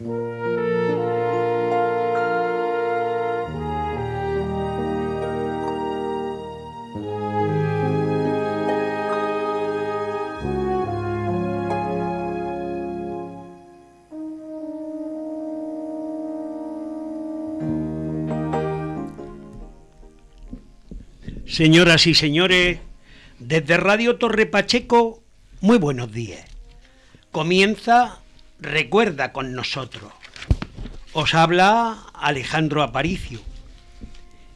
Señoras y señores, desde Radio Torre Pacheco, muy buenos días. Comienza Recuerda con nosotros. Os habla Alejandro Aparicio.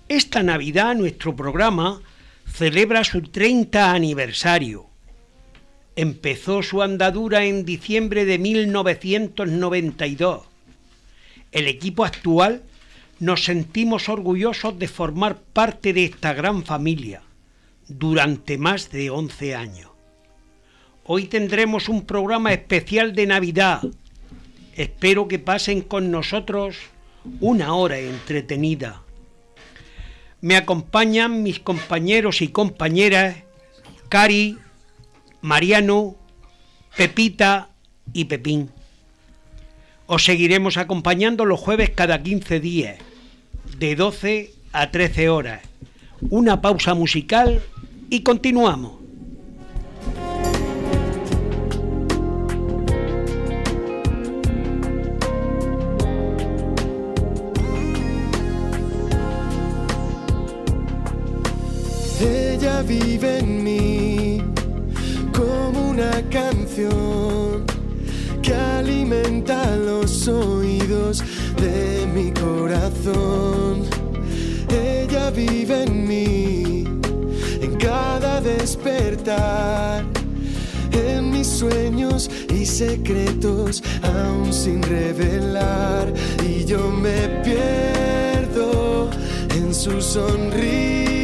Esta Navidad nuestro programa celebra su 30 aniversario. Empezó su andadura en diciembre de 1992. El equipo actual nos sentimos orgullosos de formar parte de esta gran familia durante más de 11 años. Hoy tendremos un programa especial de Navidad. Espero que pasen con nosotros una hora entretenida. Me acompañan mis compañeros y compañeras Cari, Mariano, Pepita y Pepín. Os seguiremos acompañando los jueves cada 15 días, de 12 a 13 horas. Una pausa musical y continuamos. Vive en mí como una canción que alimenta los oídos de mi corazón. Ella vive en mí, en cada despertar, en mis sueños y secretos aún sin revelar. Y yo me pierdo en su sonrisa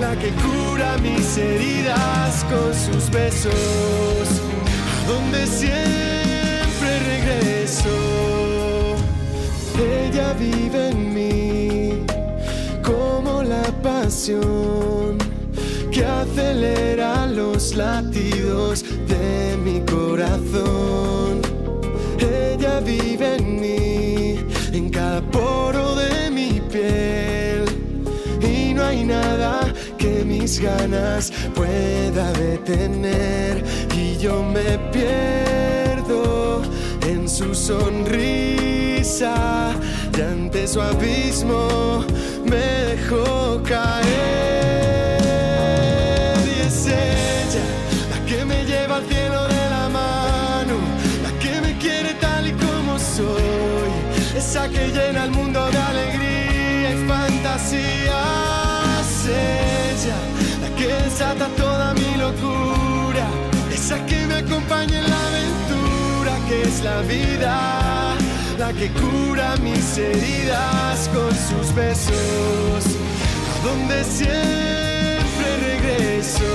la que cura mis heridas con sus besos, donde siempre regreso ella vive en mí como la pasión que acelera los latidos de mi corazón. Ella vive en mí, en cada poro de mi piel. Y no hay nada mis ganas pueda detener. Y yo me pierdo en su sonrisa y ante su abismo me dejó caer. Y es ella la que me lleva al cielo de la mano, la que me quiere tal y como soy, esa que llena el mundo de alegría y fantasías. Desata toda mi locura, esa que me acompaña en la aventura que es la vida la que cura mis heridas con sus besos, a donde siempre regreso,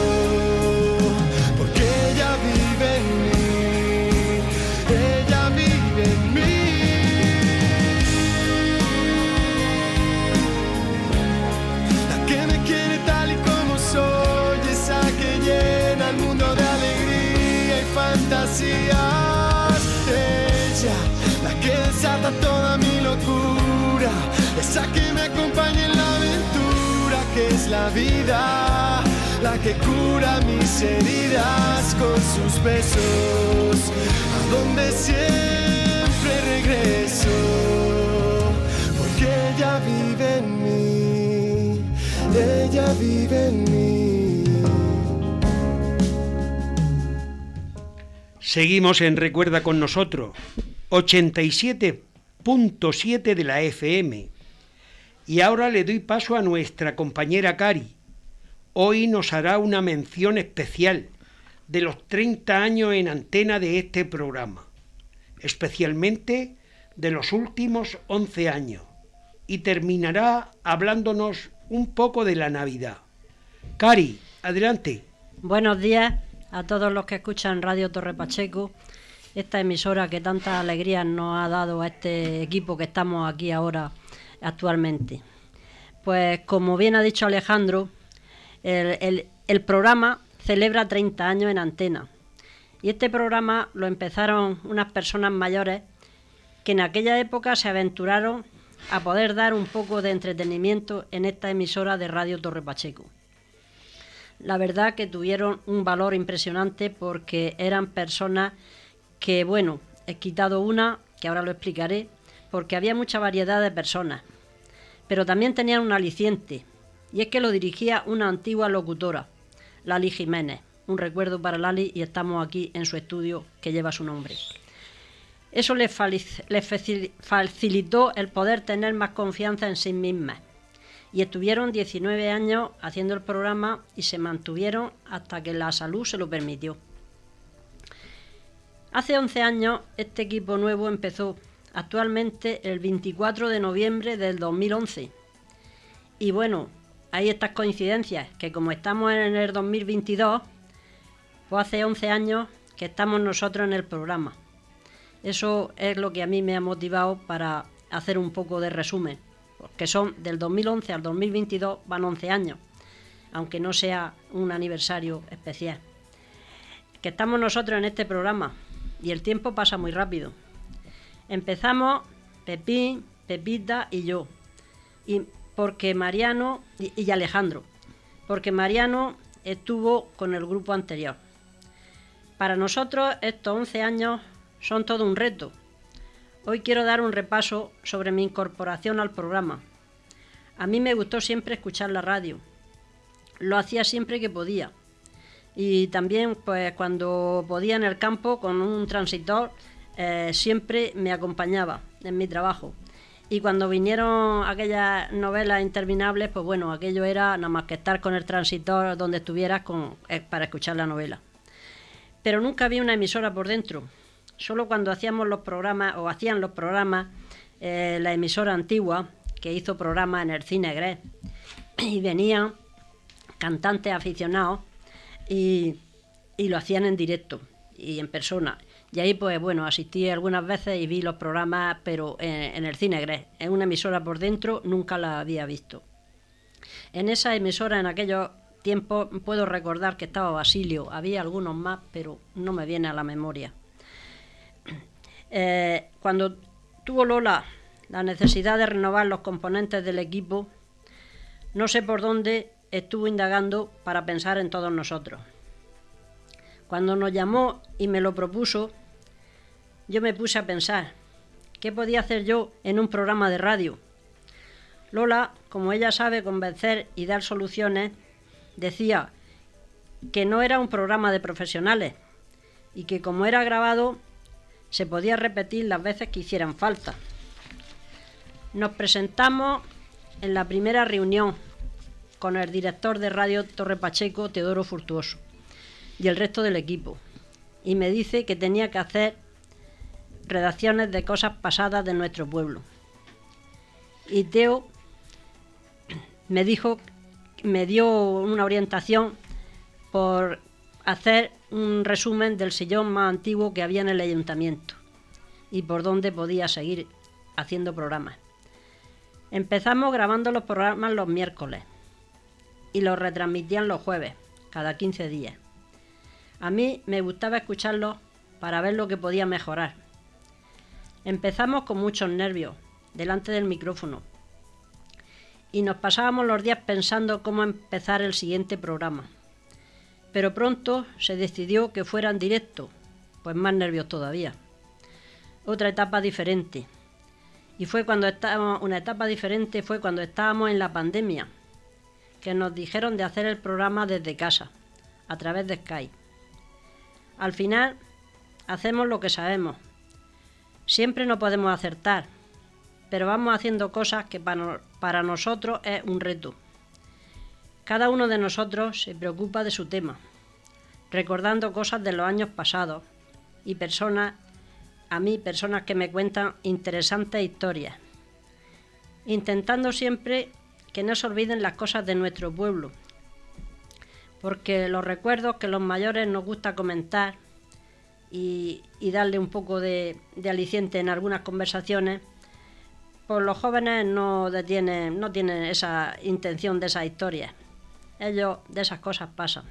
heridas con sus besos, a donde siempre regreso, porque ella vive en mí, ella vive en mí. Seguimos en Recuerda con nosotros 87.7 de la FM. Y ahora le doy paso a nuestra compañera Cari. Hoy nos hará una mención especial de los 30 años en antena de este programa, especialmente de los últimos 11 años y terminará hablándonos un poco de la Navidad. Cari, adelante. Buenos días a todos los que escuchan Radio Torre Pacheco, esta emisora que tanta alegría nos ha dado a este equipo que estamos aquí ahora actualmente. Pues como bien ha dicho Alejandro, el, programa celebra 30 años en antena. Y este programa lo empezaron unas personas mayores que en aquella época se aventuraron a poder dar un poco de entretenimiento en esta emisora de Radio Torre Pacheco. La verdad que tuvieron un valor impresionante porque eran personas que, bueno, he quitado una, que ahora lo explicaré, porque había mucha variedad de personas, pero también tenían un aliciente, y es que lo dirigía una antigua locutora, Lali Jiménez. Un recuerdo para Lali y estamos aquí en su estudio que lleva su nombre. Eso les, facilitó el poder tener más confianza en sí mismas. Y estuvieron 19 años haciendo el programa y se mantuvieron hasta que la salud se lo permitió. Hace 11 años este equipo nuevo empezó actualmente el 24 de noviembre del 2011. Y bueno, hay estas coincidencias, que como estamos en el 2022, pues hace 11 años que estamos nosotros en el programa. Eso es lo que a mí me ha motivado para hacer un poco de resumen, porque son del 2011 al 2022 van 11 años, aunque no sea un aniversario especial. Que estamos nosotros en este programa y el tiempo pasa muy rápido. Empezamos Pepín, Pepita y yo. Y porque Mariano y, Alejandro, porque Mariano estuvo con el grupo anterior. Para nosotros estos 11 años son todo un reto. Hoy quiero dar un repaso sobre mi incorporación al programa. A mí me gustó siempre escuchar la radio. Lo hacía siempre que podía. Y también pues cuando podía en el campo con un transitor eh, siempre me acompañaba en mi trabajo. Y cuando vinieron aquellas novelas interminables, pues bueno, aquello era nada más que estar con el transitor donde estuvieras eh, para escuchar la novela. Pero nunca había una emisora por dentro. Solo cuando hacíamos los programas, o hacían los programas, eh, la emisora antigua, que hizo programas en el Cine Gres, y venían cantantes aficionados y lo hacían en directo y en persona. Y ahí, pues bueno, asistí algunas veces y vi los programas, pero en, el Cine Gres. En una emisora por dentro nunca la había visto. En esa emisora, en aquellos tiempos, puedo recordar que estaba Basilio. Había algunos más, pero no me viene a la memoria. Eh, cuando tuvo Lola la necesidad de renovar los componentes del equipo, no sé por dónde estuvo indagando para pensar en todos nosotros. Cuando nos llamó y me lo propuso, yo me puse a pensar, ¿qué podía hacer yo en un programa de radio? Lola, como ella sabe convencer y dar soluciones, decía que no era un programa de profesionales y que como era grabado se podía repetir las veces que hicieran falta. Nos presentamos en la primera reunión con el director de Radio Torre Pacheco, Teodoro Furtuoso, y el resto del equipo, y me dice que tenía que hacer redacciones de cosas pasadas de nuestro pueblo. Y Teo me dijo, me dio una orientación por hacer un resumen del sillón más antiguo que había en el ayuntamiento y por dónde podía seguir haciendo programas. Empezamos grabando los programas los miércoles y los retransmitían los jueves, cada 15 días. A mí me gustaba escucharlos para ver lo que podía mejorar. Empezamos con muchos nervios, delante del micrófono, y nos pasábamos los días pensando cómo empezar el siguiente programa pero pronto se decidió que fuera en directo, pues más nervios todavía. Otra etapa diferente. Y fue cuando estábamos, una etapa diferente fue cuando estábamos en la pandemia, que nos dijeron de hacer el programa desde casa, a través de Skype. Al final, hacemos lo que sabemos. Siempre no podemos acertar, pero vamos haciendo cosas que para, nosotros es un reto. Cada uno de nosotros se preocupa de su tema, recordando cosas de los años pasados y personas a mí personas que me cuentan interesantes historias, intentando siempre que no se olviden las cosas de nuestro pueblo, porque los recuerdos que los mayores nos gusta comentar y, darle un poco de, aliciente en algunas conversaciones, pues los jóvenes no, detienen, no tienen esa intención de esas historias. Ellos de esas cosas pasan.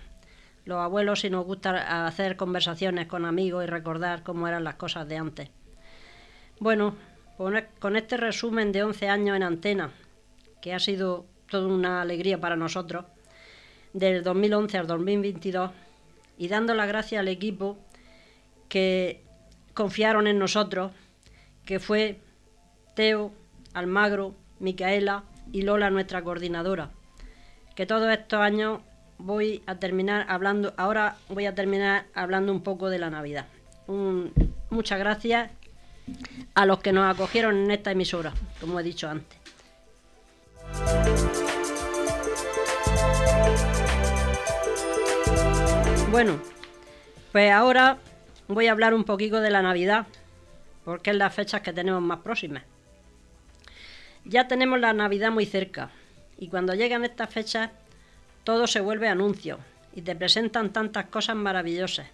Los abuelos sí nos gusta hacer conversaciones con amigos y recordar cómo eran las cosas de antes. Bueno, con este resumen de 11 años en antena, que ha sido toda una alegría para nosotros, del 2011 al 2022, y dando las gracias al equipo que confiaron en nosotros, que fue Teo, Almagro, Micaela y Lola, nuestra coordinadora. Que todos estos años voy a terminar hablando, ahora voy a terminar hablando un poco de la Navidad. muchas gracias a los que nos acogieron en esta emisora, como he dicho antes. Bueno, pues ahora voy a hablar un poquito de la Navidad, porque es las fechas que tenemos más próximas. Ya tenemos la Navidad muy cerca, y cuando llegan estas fechas todo se vuelve anuncio y te presentan tantas cosas maravillosas.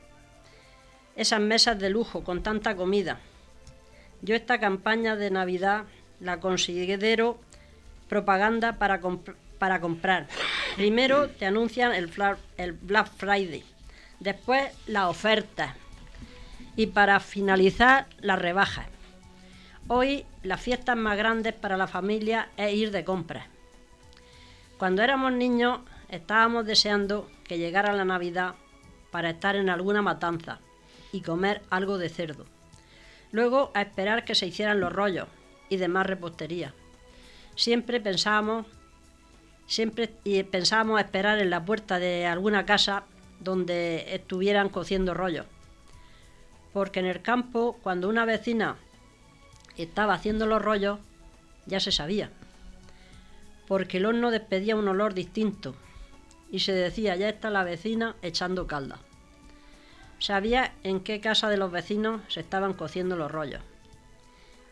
Esas mesas de lujo con tanta comida. Yo esta campaña de Navidad la considero propaganda para, para comprar. Primero te anuncian el, el Black Friday, después las ofertas y para finalizar las rebajas. Hoy las fiestas más grandes para la familia es ir de compras. Cuando éramos niños estábamos deseando que llegara la Navidad para estar en alguna matanza y comer algo de cerdo. Luego a esperar que se hicieran los rollos y demás repostería. Siempre pensábamos, siempre pensábamos esperar en la puerta de alguna casa donde estuvieran cociendo rollos. Porque en el campo, cuando una vecina estaba haciendo los rollos, ya se sabía. Porque el horno despedía un olor distinto y se decía, ya está la vecina echando calda. Sabía en qué casa de los vecinos se estaban cociendo los rollos.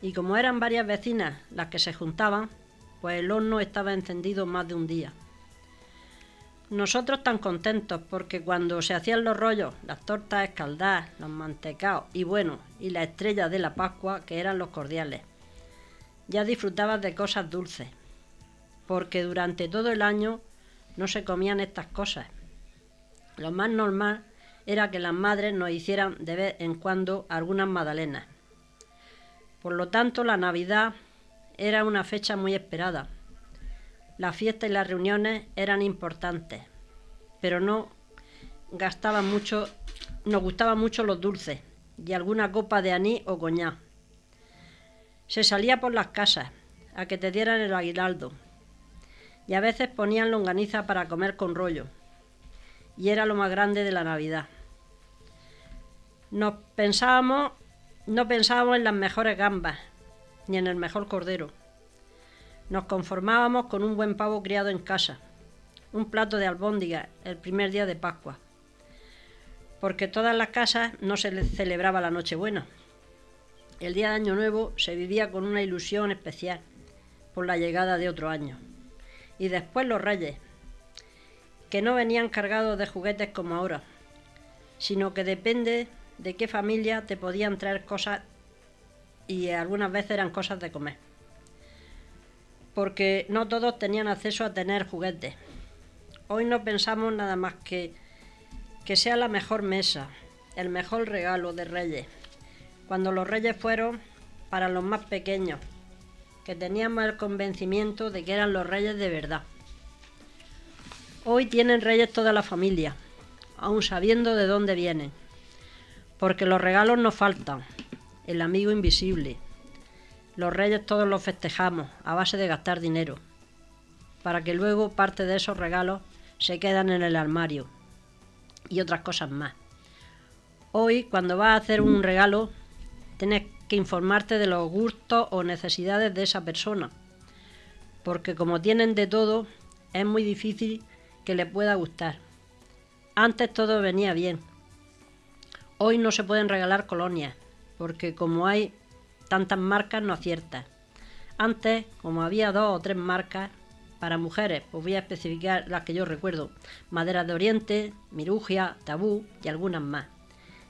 Y como eran varias vecinas las que se juntaban, pues el horno estaba encendido más de un día. Nosotros tan contentos porque cuando se hacían los rollos, las tortas escaldadas, los mantecaos y bueno, y la estrella de la Pascua, que eran los cordiales. Ya disfrutabas de cosas dulces, porque durante todo el año no se comían estas cosas. Lo más normal era que las madres nos hicieran de vez en cuando algunas magdalenas. Por lo tanto, la Navidad era una fecha muy esperada. Las fiestas y las reuniones eran importantes, pero no gastaban mucho, nos gustaban mucho los dulces y alguna copa de anís o coñac. Se salía por las casas a que te dieran el aguinaldo y a veces ponían longaniza para comer con rollo, y era lo más grande de la Navidad. Nos pensábamos, no pensábamos en las mejores gambas, ni en el mejor cordero. Nos conformábamos con un buen pavo criado en casa, un plato de albóndiga el primer día de Pascua, porque todas las casas no se celebraba la Nochebuena. El día de Año Nuevo se vivía con una ilusión especial por la llegada de otro año y después los reyes, que no venían cargados de juguetes como ahora, sino que depende de qué familia te podían traer cosas y algunas veces eran cosas de comer. Porque no todos tenían acceso a tener juguetes. Hoy no pensamos nada más que que sea la mejor mesa, el mejor regalo de reyes. Cuando los reyes fueron para los más pequeños, que teníamos el convencimiento de que eran los reyes de verdad. Hoy tienen reyes toda la familia, aun sabiendo de dónde vienen, porque los regalos nos faltan, el amigo invisible. Los reyes todos los festejamos a base de gastar dinero, para que luego parte de esos regalos se quedan en el armario y otras cosas más. Hoy, cuando vas a hacer un regalo, tienes que informarte de los gustos o necesidades de esa persona, porque como tienen de todo, es muy difícil que le pueda gustar. Antes todo venía bien. Hoy no se pueden regalar colonias, porque como hay tantas marcas no acierta. Antes, como había dos o tres marcas, para mujeres, pues voy a especificar las que yo recuerdo. Madera de Oriente, Mirugia, Tabú y algunas más.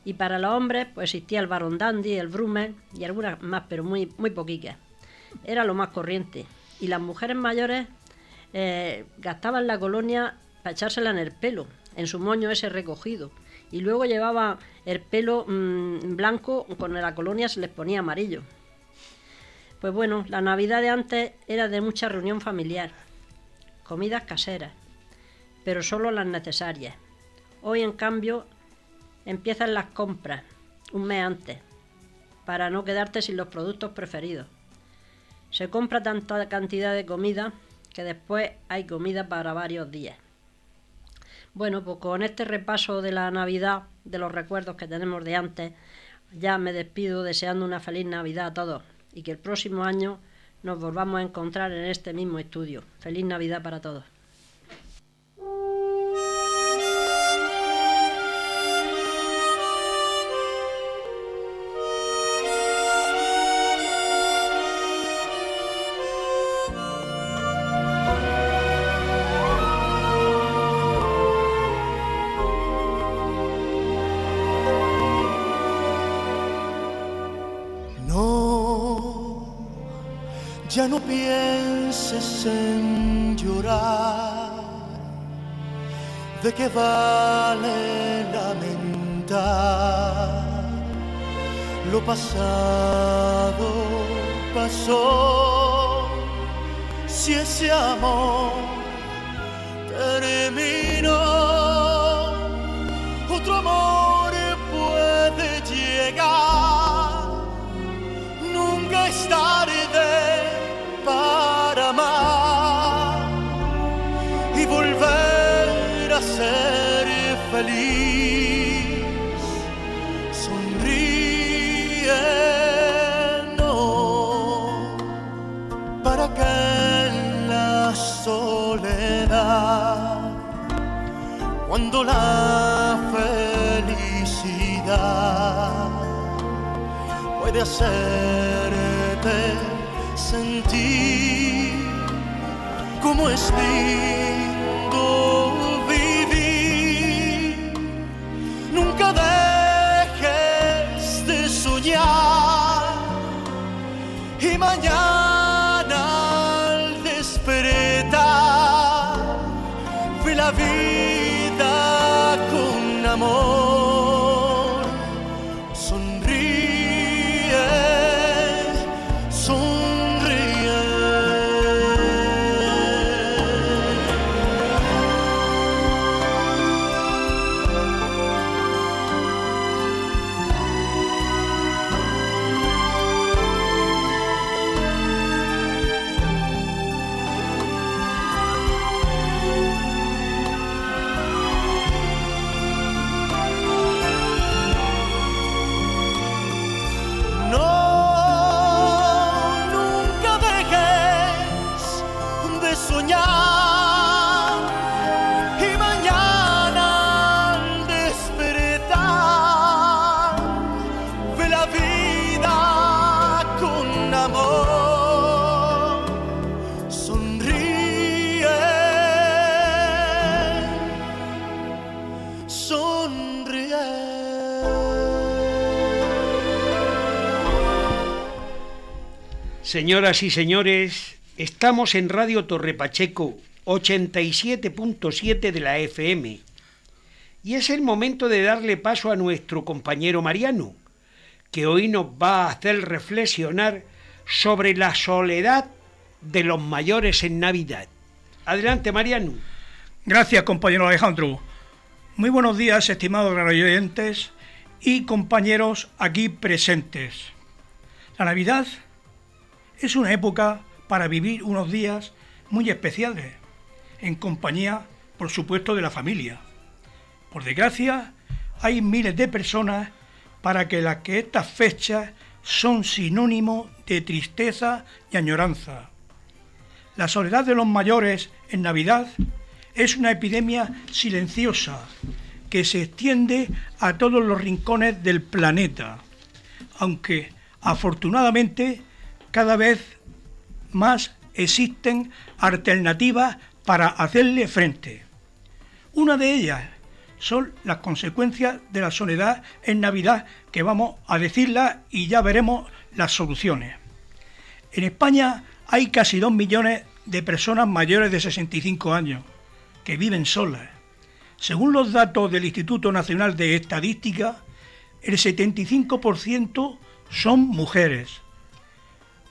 Y para los hombres, pues existía el Baron Dandy, el Brummel y algunas más, pero muy, muy poquitas. Era lo más corriente. Y las mujeres mayores eh, gastaban la colonia para echársela en el pelo, en su moño ese recogido. Y luego llevaba el pelo mm, blanco, con la colonia se les ponía amarillo. Pues bueno, la Navidad de antes era de mucha reunión familiar comidas caseras, pero solo las necesarias. Hoy, en cambio, empiezan las compras un mes antes, para no quedarte sin los productos preferidos. Se compra tanta cantidad de comida que después hay comida para varios días. Bueno, pues con este repaso de la Navidad, de los recuerdos que tenemos de antes, ya me despido deseando una feliz Navidad a todos y que el próximo año nos volvamos a encontrar en este mismo estudio. Feliz Navidad para todos. No pienses en llorar, de qué vale lamentar. Lo pasado pasó, si ese amor cuando la felicidad puede hacerte sentir cómo es Señoras y señores, estamos en Radio Torre Pacheco 87.7 de la FM y es el momento de darle paso a nuestro compañero Mariano, que hoy nos va a hacer reflexionar sobre la soledad de los mayores en Navidad. Adelante, Mariano. Gracias, compañero Alejandro. Muy buenos días, estimados radioyentes y compañeros aquí presentes. La Navidad es una época para vivir unos días muy especiales, en compañía, por supuesto, de la familia. Por desgracia, hay miles de personas para que las que estas fechas son sinónimo de tristeza y añoranza. La soledad de los mayores en Navidad es una epidemia silenciosa que se extiende a todos los rincones del planeta. aunque afortunadamente cada vez más existen alternativas para hacerle frente. Una de ellas son las consecuencias de la soledad en Navidad, que vamos a decirla y ya veremos las soluciones. En España hay casi 2 millones de personas mayores de 65 años que viven solas. Según los datos del Instituto Nacional de Estadística, el 75% son mujeres.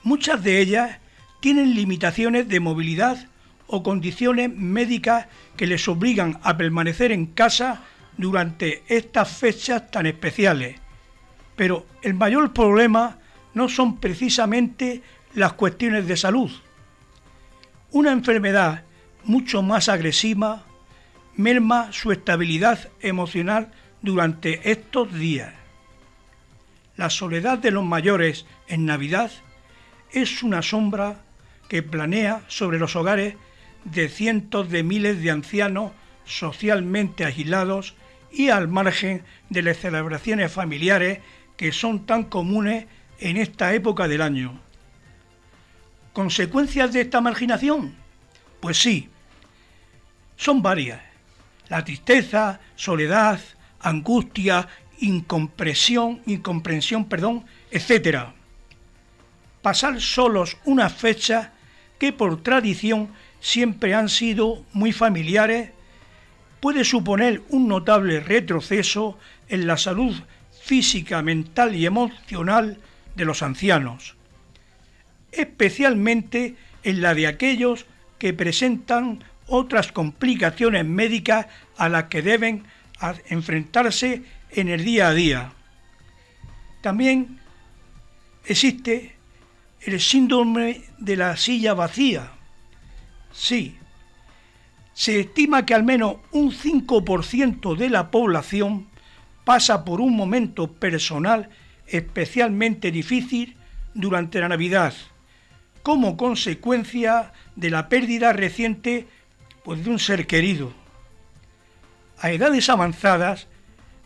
Muchas de ellas tienen limitaciones de movilidad o condiciones médicas que les obligan a permanecer en casa durante estas fechas tan especiales. Pero el mayor problema no son precisamente las cuestiones de salud. Una enfermedad mucho más agresiva merma su estabilidad emocional durante estos días. La soledad de los mayores en Navidad es una sombra que planea sobre los hogares de cientos de miles de ancianos socialmente aislados y al margen de las celebraciones familiares que son tan comunes en esta época del año. ¿Consecuencias de esta marginación? Pues sí, son varias. La tristeza, soledad, angustia, incomprensión, incomprensión, perdón, etc. Pasar solos una fecha que por tradición siempre han sido muy familiares, puede suponer un notable retroceso en la salud física, mental y emocional de los ancianos, especialmente en la de aquellos que presentan otras complicaciones médicas a las que deben enfrentarse en el día a día. También existe el síndrome de la silla vacía, Sí. Se estima que al menos un 5% de la población pasa por un momento personal especialmente difícil durante la Navidad, como consecuencia de la pérdida reciente pues, de un ser querido. A edades avanzadas,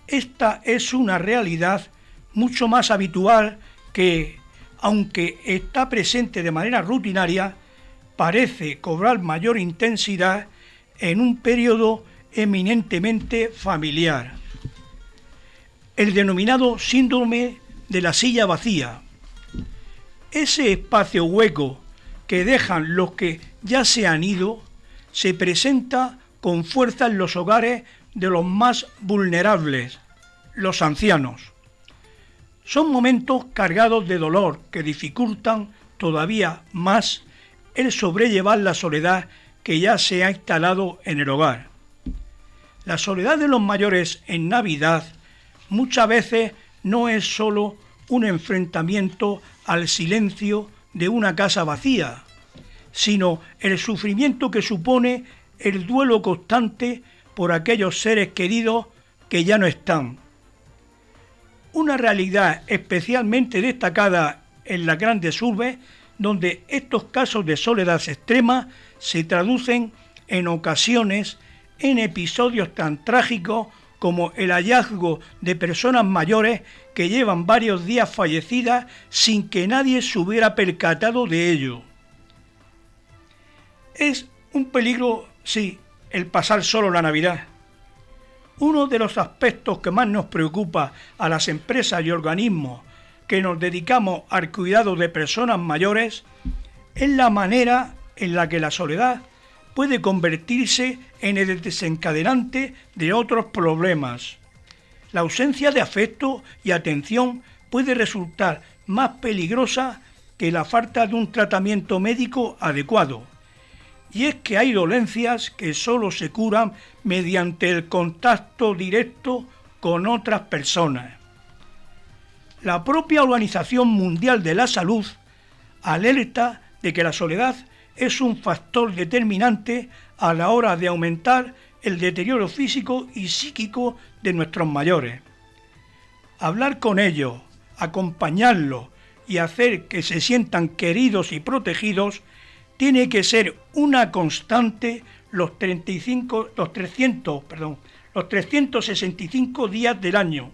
esta es una realidad mucho más habitual que, aunque está presente de manera rutinaria, parece cobrar mayor intensidad en un periodo eminentemente familiar. El denominado síndrome de la silla vacía. Ese espacio hueco que dejan los que ya se han ido se presenta con fuerza en los hogares de los más vulnerables, los ancianos. Son momentos cargados de dolor que dificultan todavía más el sobrellevar la soledad que ya se ha instalado en el hogar. La soledad de los mayores en Navidad muchas veces no es sólo un enfrentamiento al silencio de una casa vacía, sino el sufrimiento que supone el duelo constante por aquellos seres queridos que ya no están. Una realidad especialmente destacada en las grandes urbes donde estos casos de soledad extrema se traducen en ocasiones en episodios tan trágicos como el hallazgo de personas mayores que llevan varios días fallecidas sin que nadie se hubiera percatado de ello. Es un peligro, sí, el pasar solo la Navidad. Uno de los aspectos que más nos preocupa a las empresas y organismos que nos dedicamos al cuidado de personas mayores es la manera en la que la soledad puede convertirse en el desencadenante de otros problemas. La ausencia de afecto y atención puede resultar más peligrosa que la falta de un tratamiento médico adecuado. Y es que hay dolencias que solo se curan mediante el contacto directo con otras personas la propia Organización Mundial de la Salud alerta de que la soledad es un factor determinante a la hora de aumentar el deterioro físico y psíquico de nuestros mayores. Hablar con ellos, acompañarlos y hacer que se sientan queridos y protegidos tiene que ser una constante los 35 los 300, perdón, los 365 días del año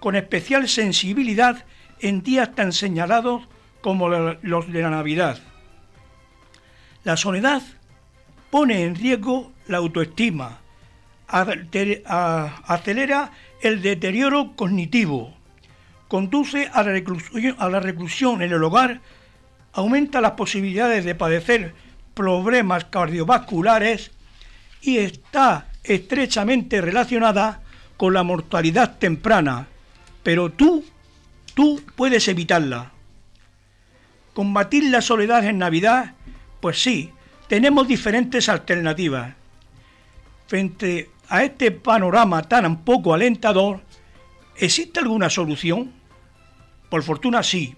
con especial sensibilidad en días tan señalados como los de la Navidad. La soledad pone en riesgo la autoestima, acelera el deterioro cognitivo, conduce a la, reclusión, a la reclusión en el hogar, aumenta las posibilidades de padecer problemas cardiovasculares y está estrechamente relacionada con la mortalidad temprana. Pero tú, tú puedes evitarla. Combatir la soledad en Navidad, pues sí, tenemos diferentes alternativas. Frente a este panorama tan poco alentador, ¿existe alguna solución? Por fortuna sí.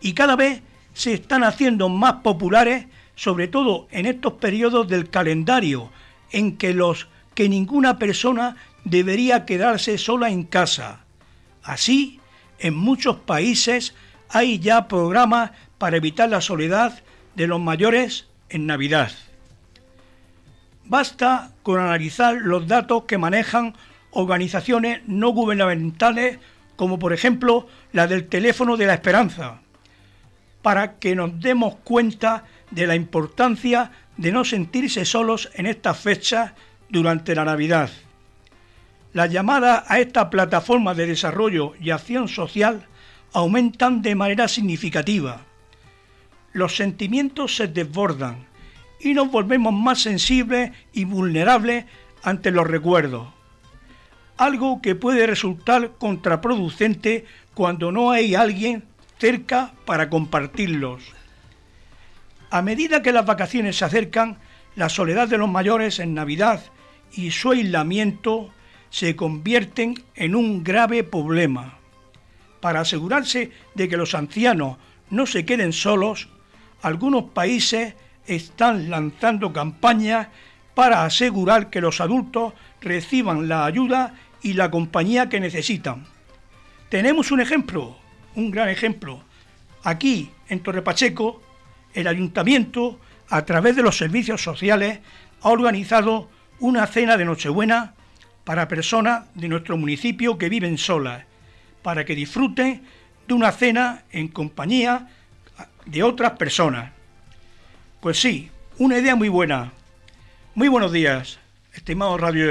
Y cada vez se están haciendo más populares, sobre todo en estos periodos del calendario, en que los que ninguna persona debería quedarse sola en casa. Así, en muchos países hay ya programas para evitar la soledad de los mayores en Navidad. Basta con analizar los datos que manejan organizaciones no gubernamentales como por ejemplo la del teléfono de la esperanza, para que nos demos cuenta de la importancia de no sentirse solos en estas fechas durante la Navidad. Las llamadas a esta plataforma de desarrollo y acción social aumentan de manera significativa. Los sentimientos se desbordan y nos volvemos más sensibles y vulnerables ante los recuerdos. Algo que puede resultar contraproducente cuando no hay alguien cerca para compartirlos. A medida que las vacaciones se acercan, la soledad de los mayores en Navidad y su aislamiento se convierten en un grave problema. Para asegurarse de que los ancianos no se queden solos, algunos países están lanzando campañas para asegurar que los adultos reciban la ayuda y la compañía que necesitan. Tenemos un ejemplo, un gran ejemplo. Aquí, en Torre Pacheco, el ayuntamiento, a través de los servicios sociales, ha organizado una cena de Nochebuena para personas de nuestro municipio que viven solas, para que disfruten de una cena en compañía de otras personas. Pues sí, una idea muy buena. Muy buenos días, estimados radio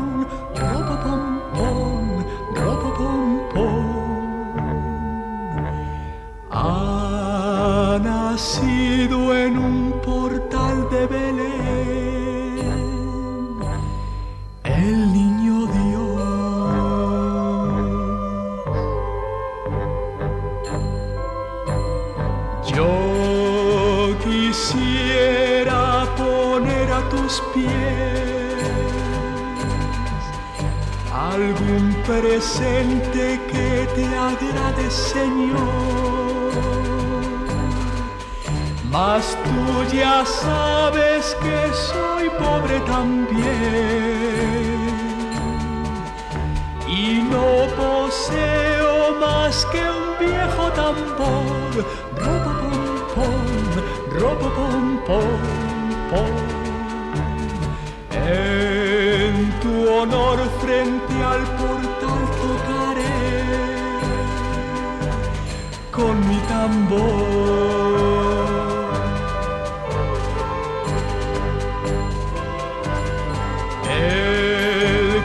Presente que te agrade, Señor mas tú ya sabes que soy pobre también y no poseo más que un viejo tambor. Ropa pom ropa pom pom. En tu honor frente al portal tocaré con mi tambor.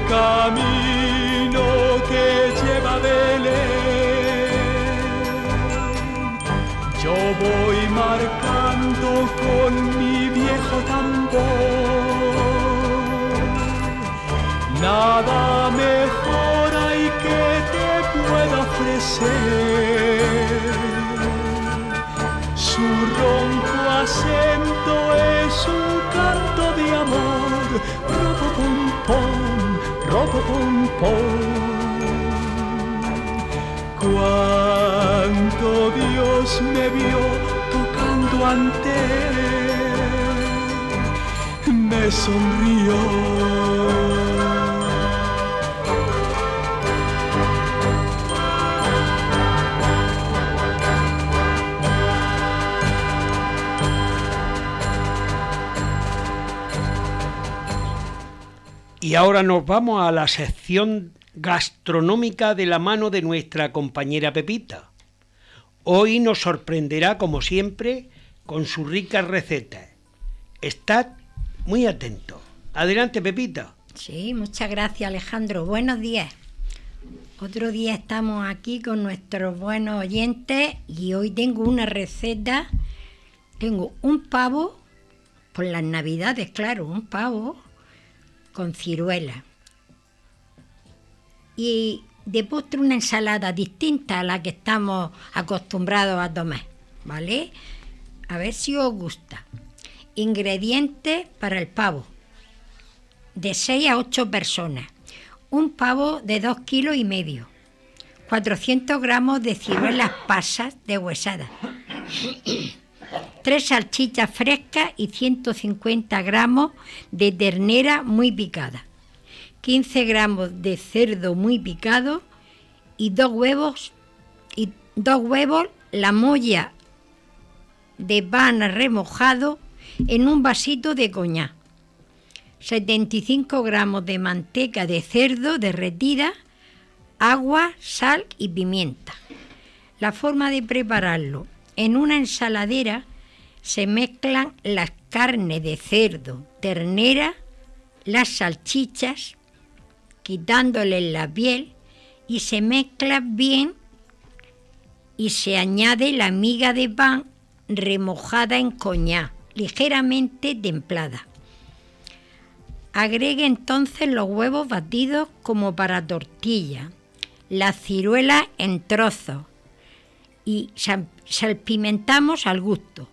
camino que lleva Belén. Yo voy marcando con mi viejo tambor. Nada mejor Su ronco acento es un canto de amor, ropo pom pom, ropo pom pom. Cuánto Dios me vio tocando ante él, me sonrió. Y ahora nos vamos a la sección gastronómica de la mano de nuestra compañera Pepita. Hoy nos sorprenderá, como siempre, con sus ricas recetas. Estad muy atentos. Adelante, Pepita. Sí, muchas gracias Alejandro. Buenos días. Otro día estamos aquí con nuestros buenos oyentes y hoy tengo una receta. Tengo un pavo, por las navidades, claro, un pavo con ciruela. Y de postre una ensalada distinta a la que estamos acostumbrados a tomar, ¿vale? A ver si os gusta. Ingredientes para el pavo. De 6 a 8 personas. Un pavo de 2 kilos y medio. 400 gramos de ciruelas pasas de huesada. Tres salchichas frescas y 150 gramos de ternera muy picada. 15 gramos de cerdo muy picado y dos huevos y dos huevos la molla de pan remojado en un vasito de coñac. 75 gramos de manteca de cerdo derretida, agua, sal y pimienta. La forma de prepararlo. En una ensaladera se mezclan las carnes de cerdo, ternera, las salchichas, quitándoles la piel y se mezcla bien y se añade la miga de pan remojada en coñac, ligeramente templada. Agregue entonces los huevos batidos como para tortilla, las ciruelas en trozos y salpimentamos al gusto.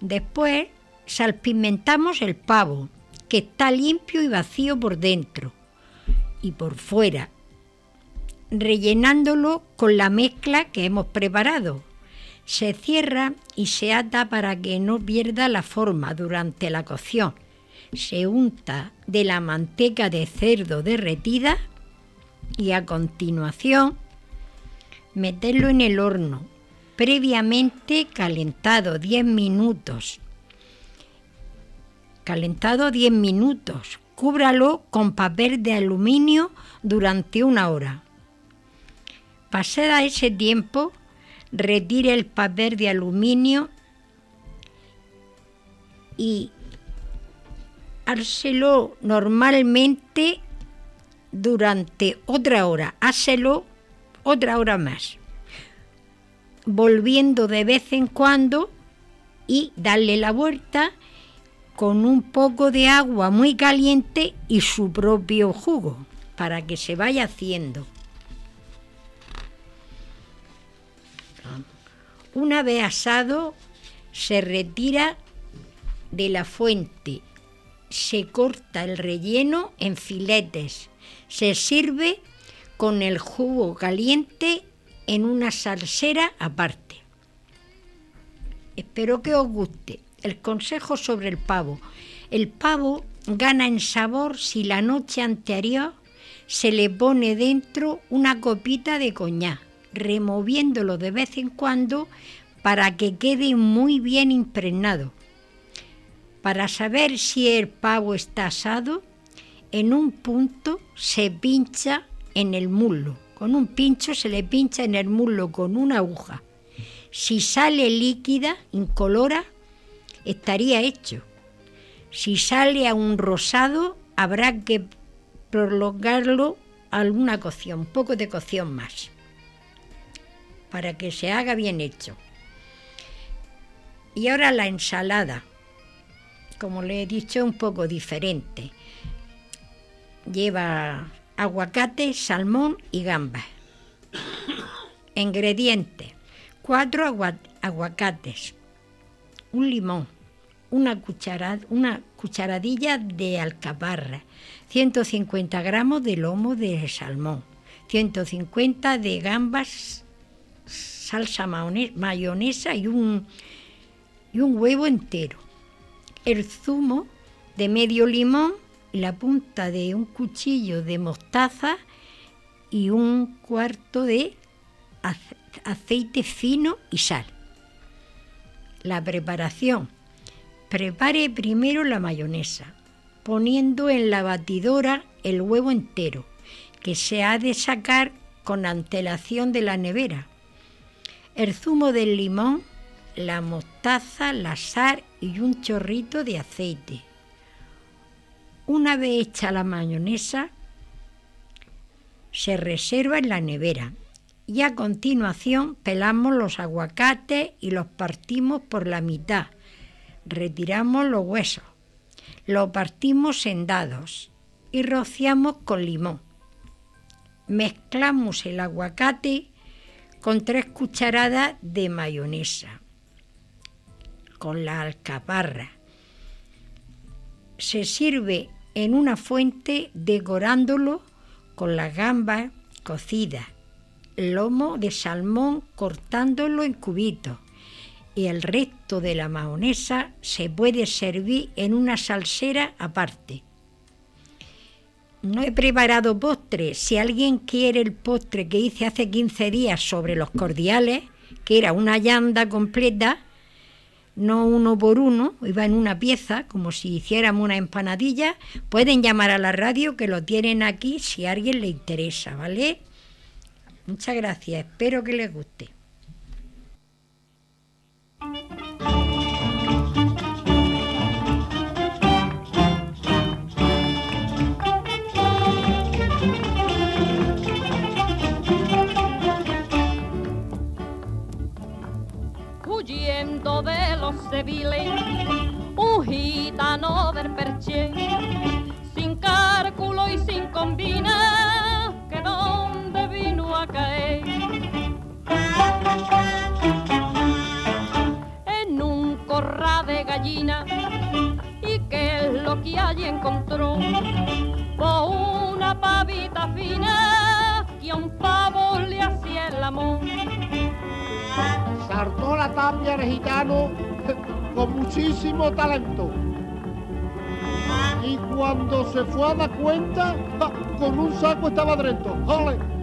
Después salpimentamos el pavo, que está limpio y vacío por dentro y por fuera, rellenándolo con la mezcla que hemos preparado. Se cierra y se ata para que no pierda la forma durante la cocción. Se unta de la manteca de cerdo derretida y a continuación meterlo en el horno previamente calentado 10 minutos. Calentado 10 minutos. Cúbralo con papel de aluminio durante una hora. Pasada ese tiempo, retire el papel de aluminio y hárselo normalmente durante otra hora. Hácelo otra hora más volviendo de vez en cuando y darle la vuelta con un poco de agua muy caliente y su propio jugo para que se vaya haciendo. Una vez asado, se retira de la fuente, se corta el relleno en filetes, se sirve con el jugo caliente en una salsera aparte. Espero que os guste. El consejo sobre el pavo. El pavo gana en sabor si la noche anterior se le pone dentro una copita de coñac, removiéndolo de vez en cuando para que quede muy bien impregnado. Para saber si el pavo está asado, en un punto se pincha en el muslo con un pincho se le pincha en el muslo con una aguja. Si sale líquida, incolora, estaría hecho. Si sale a un rosado, habrá que prolongarlo alguna cocción, poco de cocción más, para que se haga bien hecho. Y ahora la ensalada, como le he dicho, un poco diferente. Lleva aguacate, salmón y gambas. Ingredientes. 4 aguacates, un limón, una, cucharadilla de alcaparra, 150 gramos de lomo de salmón, 150 de gambas, salsa mayonesa y y un huevo entero. El zumo de medio limón, la punta de un cuchillo de mostaza y un cuarto de aceite fino y sal. La preparación. Prepare primero la mayonesa, poniendo en la batidora el huevo entero, que se ha de sacar con antelación de la nevera. El zumo del limón, la mostaza, la sal y un chorrito de aceite. Una vez hecha la mayonesa, se reserva en la nevera y a continuación pelamos los aguacates y los partimos por la mitad. Retiramos los huesos, lo partimos en dados y rociamos con limón. Mezclamos el aguacate con tres cucharadas de mayonesa, con la alcaparra. Se sirve en una fuente decorándolo con las gambas cocidas, lomo de salmón cortándolo en cubitos y el resto de la mayonesa se puede servir en una salsera aparte. No he preparado postre. Si alguien quiere el postre que hice hace 15 días sobre los cordiales, que era una llanda completa, no uno por uno, iba en una pieza, como si hiciéramos una empanadilla, pueden llamar a la radio que lo tienen aquí si a alguien le interesa, ¿vale? Muchas gracias, espero que les guste. Y cuando se fue a dar cuenta, con un saco estaba dentro. ¡Jole!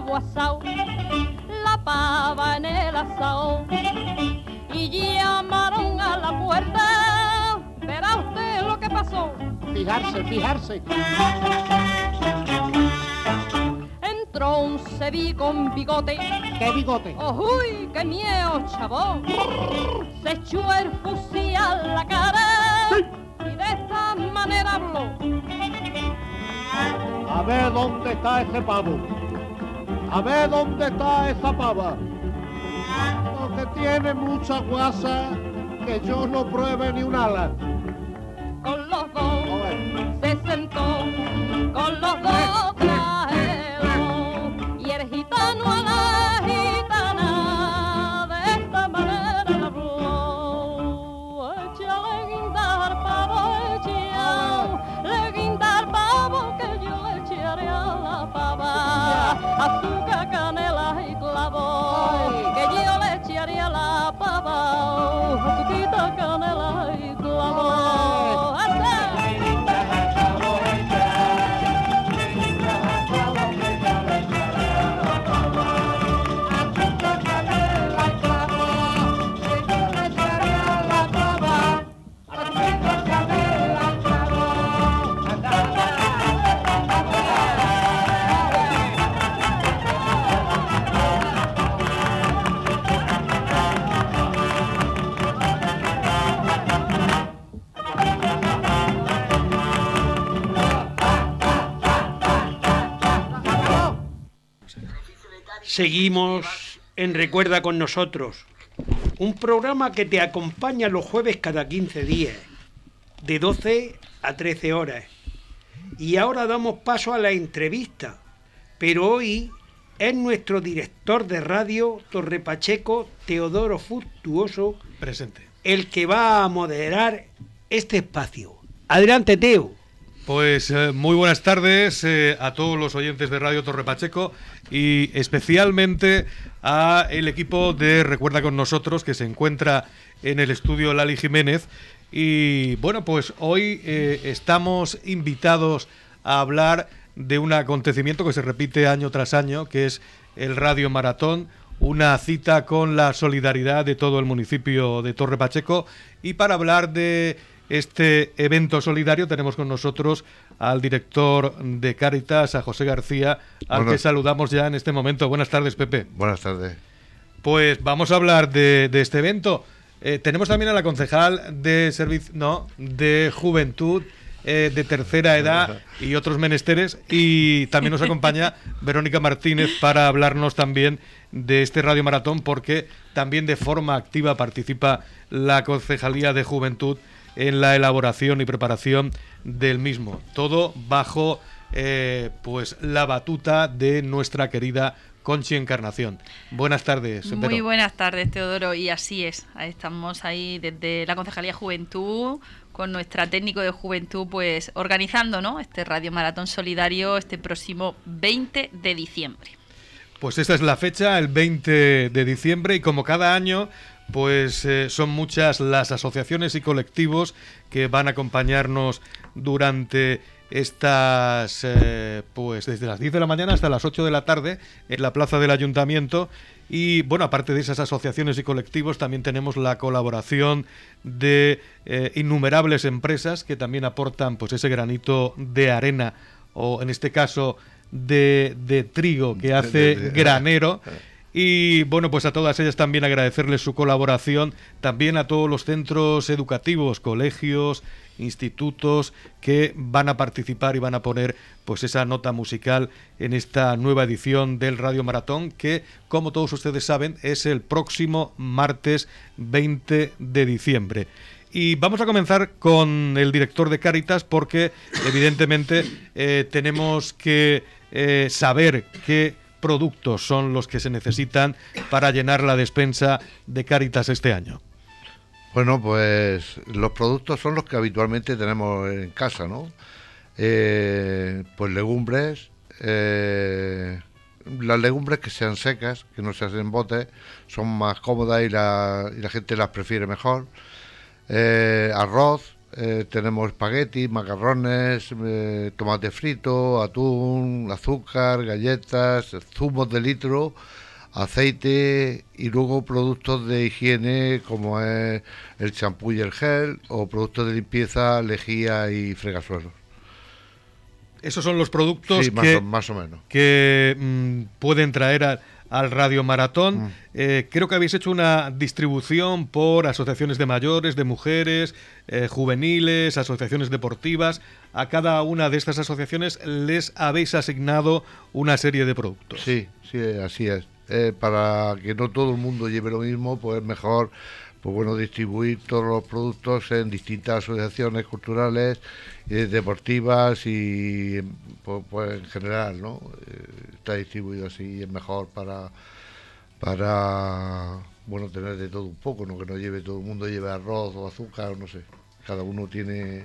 Pavo asado la pava en el asao y llamaron a la puerta. Verá usted lo que pasó. Fijarse, fijarse. Entró un cebi con bigote. ¿Qué bigote? ¡Uy, qué miedo, chavo! Se echó el fusil a la cara y de esta manera habló. A ver dónde está ese pavo. A ver dónde está esa pava. Porque tiene mucha guasa que yo no pruebe ni un ala. Con los dos se sentó, con los dos Seguimos en Recuerda con nosotros, un programa que te acompaña los jueves cada 15 días, de 12 a 13 horas. Y ahora damos paso a la entrevista, pero hoy es nuestro director de radio, Torre Pacheco, Teodoro Fructuoso, Presente. el que va a moderar este espacio. Adelante, Teo. Pues eh, muy buenas tardes eh, a todos los oyentes de Radio Torre Pacheco y especialmente a el equipo de Recuerda con nosotros que se encuentra en el estudio Lali Jiménez. Y bueno pues hoy eh, estamos invitados a hablar de un acontecimiento que se repite año tras año que es el Radio Maratón una cita con la solidaridad de todo el municipio de Torre Pacheco. Y para hablar de este evento solidario tenemos con nosotros al director de Cáritas, a José García, al que saludamos ya en este momento. Buenas tardes, Pepe. Buenas tardes. Pues vamos a hablar de, de este evento. Eh, tenemos también a la concejal de servicio, no, de juventud, eh, de tercera edad y otros menesteres. Y también nos acompaña Verónica Martínez para hablarnos también de este Radio Maratón, porque también de forma activa participa la Concejalía de Juventud en la elaboración y preparación del mismo. Todo bajo eh, pues la batuta de nuestra querida Conchi Encarnación. Buenas tardes. Muy buenas tardes, Teodoro, y así es. Estamos ahí desde la Concejalía Juventud con nuestra técnico de juventud, pues organizando, ¿no? Este Radio Maratón Solidario este próximo 20 de diciembre. Pues esta es la fecha, el 20 de diciembre, y como cada año, pues eh, son muchas las asociaciones y colectivos que van a acompañarnos durante estas, eh, pues desde las 10 de la mañana hasta las 8 de la tarde en la plaza del ayuntamiento. Y bueno, aparte de esas asociaciones y colectivos, también tenemos la colaboración de eh, innumerables empresas que también aportan pues ese granito de arena, o en este caso de, de trigo que hace de- granero. Y bueno, pues a todas ellas también agradecerles su colaboración, también a todos los centros educativos, colegios, institutos que van a participar y van a poner pues esa nota musical en esta nueva edición del Radio Maratón que como todos ustedes saben es el próximo martes 20 de diciembre. Y vamos a comenzar con el director de Cáritas porque evidentemente eh, tenemos que eh, saber qué productos son los que se necesitan para llenar la despensa de Cáritas este año. Bueno, pues los productos son los que habitualmente tenemos en casa, ¿no? Eh, pues legumbres, eh, las legumbres que sean secas, que no se hacen en botes, son más cómodas y la, y la gente las prefiere mejor. Eh, arroz, eh, tenemos espaguetis, macarrones, eh, tomate frito, atún, azúcar, galletas, zumos de litro, aceite y luego productos de higiene como es el champú y el gel o productos de limpieza, lejía y fregasuelos. Esos son los productos Sí, más, que, o, más o menos. que, mm, pueden traer a- al Radio Maratón. Mm. Eh, creo que habéis hecho una distribución por asociaciones de mayores, de mujeres, eh, juveniles, asociaciones deportivas. A cada una de estas asociaciones les habéis asignado una serie de productos. Sí, sí, así es. Eh, para que no todo el mundo lleve lo mismo, pues es mejor pues bueno, distribuir todos los productos en distintas asociaciones culturales, eh, deportivas y pues, pues, en general, ¿no? Eh, está distribuido así es mejor para para bueno tener de todo un poco, no que no lleve todo el mundo lleve arroz o azúcar, no sé. Cada uno tiene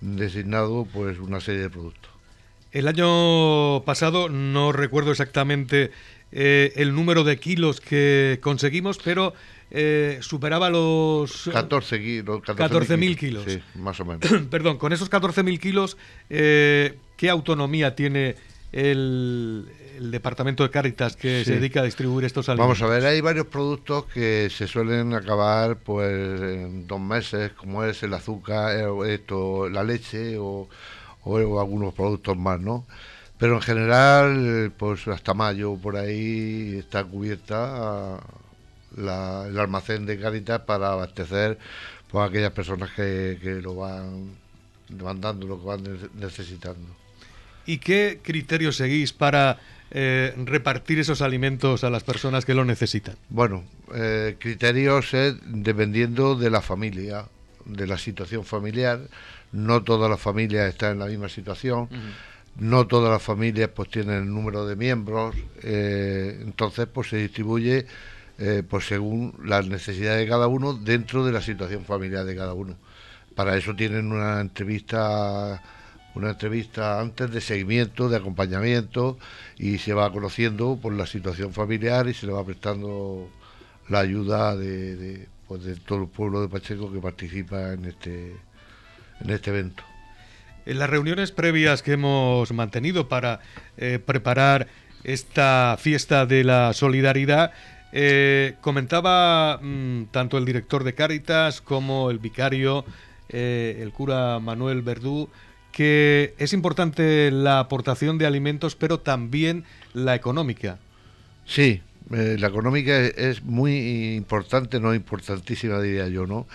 designado pues una serie de productos. El año pasado no recuerdo exactamente eh, el número de kilos que conseguimos, pero eh, superaba los 14 kilos. 14.000 kilos. Sí, más o menos. Perdón, con esos 14.000 kilos, eh, ¿qué autonomía tiene el, el departamento de Cáritas que Sí. se dedica a distribuir estos alimentos? Vamos a ver, hay varios productos que se suelen acabar pues en dos meses, como es el azúcar, eh, esto, la leche o, o- o algunos productos más, ¿no? Pero en general, pues hasta mayo por ahí está cubierta la- el almacén de Caritas para abastecer pues, a aquellas personas que, que lo van demandando, lo que van ne- necesitando. ¿Y qué criterios seguís para eh, repartir esos alimentos a las personas que lo necesitan? Bueno, eh, criterios es dependiendo de la familia, de la situación familiar. No todas las familias están en la misma situación. No todas las familias pues tienen el número de miembros. eh, entonces pues se distribuye pues según las necesidades de cada uno dentro de la situación familiar de cada uno. Para eso tienen una entrevista una entrevista antes de seguimiento, de acompañamiento y se va conociendo por la situación familiar y se le va prestando la ayuda de, de, pues, de todo el pueblo de Pacheco que participa en este en este evento. En las reuniones previas que hemos mantenido para eh, preparar esta fiesta de la solidaridad, eh, comentaba mm, tanto el director de Cáritas como el vicario, eh, el cura Manuel Verdú, que es importante la aportación de alimentos, pero también la económica. Sí, eh, la económica es, es muy importante, no importantísima diría yo, ¿no?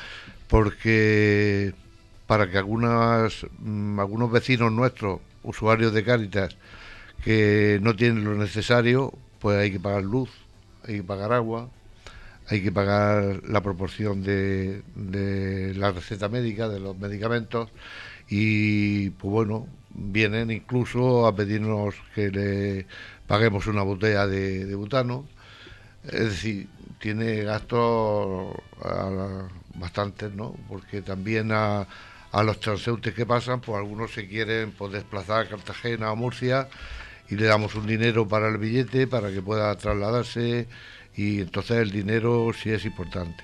Porque para que algunas, mm, algunos vecinos nuestros, usuarios de Cáritas, que no tienen lo necesario, pues hay que pagar luz, hay que pagar agua, hay que pagar la proporción de, la receta médica, de los medicamentos, y pues bueno, vienen incluso a pedirnos que le paguemos una botella de, butano. Es decir, tiene gastos bastantes, ¿no? Porque también a, a los transeúntes que pasan, pues algunos se quieren pues, desplazar a Cartagena o Murcia y le damos un dinero para el billete para que pueda trasladarse y entonces el dinero sí es importante.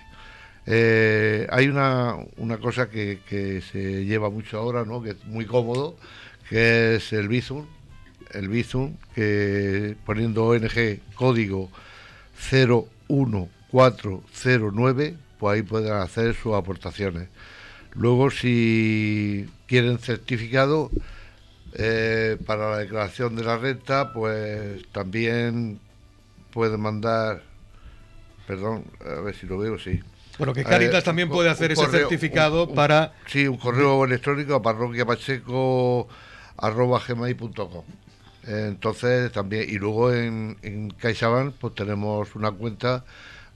Eh, hay una, una cosa que, se lleva mucho ahora, ¿no? que es muy cómodo, que es el Bizum. El Bizum, que poniendo ONG código 01409, pues ahí pueden hacer sus aportaciones. Luego, si quieren certificado eh, para la declaración de la renta, pues también pueden mandar, perdón, a ver si lo veo, sí. Bueno, que Cáritas Eh, también puede hacer ese correo- certificado un- un- para... Sí, un correo electrónico a parroquiapacheco.com. Entonces también, y luego en, en CaixaBank pues tenemos una cuenta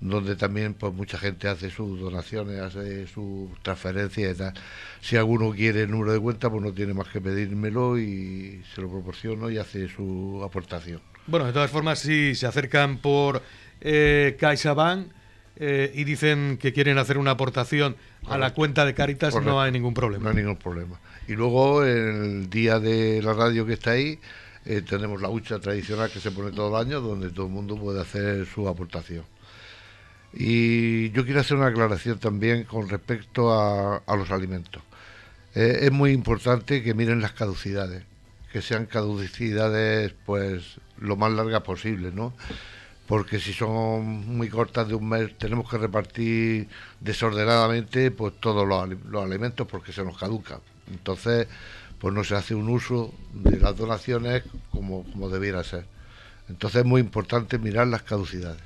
donde también pues mucha gente hace sus donaciones, hace sus transferencias y tal. Si alguno quiere el número de cuenta, pues no tiene más que pedírmelo y se lo proporciono y hace su aportación. Bueno, de todas formas, si se acercan por eh, CaixaBank eh, y dicen que quieren hacer una aportación a la cuenta de Correcto. no hay ningún problema. No hay ningún problema. Y luego el día de la radio que está ahí, eh, tenemos la hucha tradicional que se pone todo el año, donde todo el mundo puede hacer su aportación. Y yo quiero hacer una aclaración también con respecto a, a los alimentos. Eh, es muy importante que miren las caducidades, que sean caducidades pues lo más largas posible, ¿no? Porque si son muy cortas de un mes, tenemos que repartir desordenadamente pues todos los, los alimentos porque se nos caducan. Entonces, pues no se hace un uso de las donaciones como, como debiera ser. Entonces es muy importante mirar las caducidades.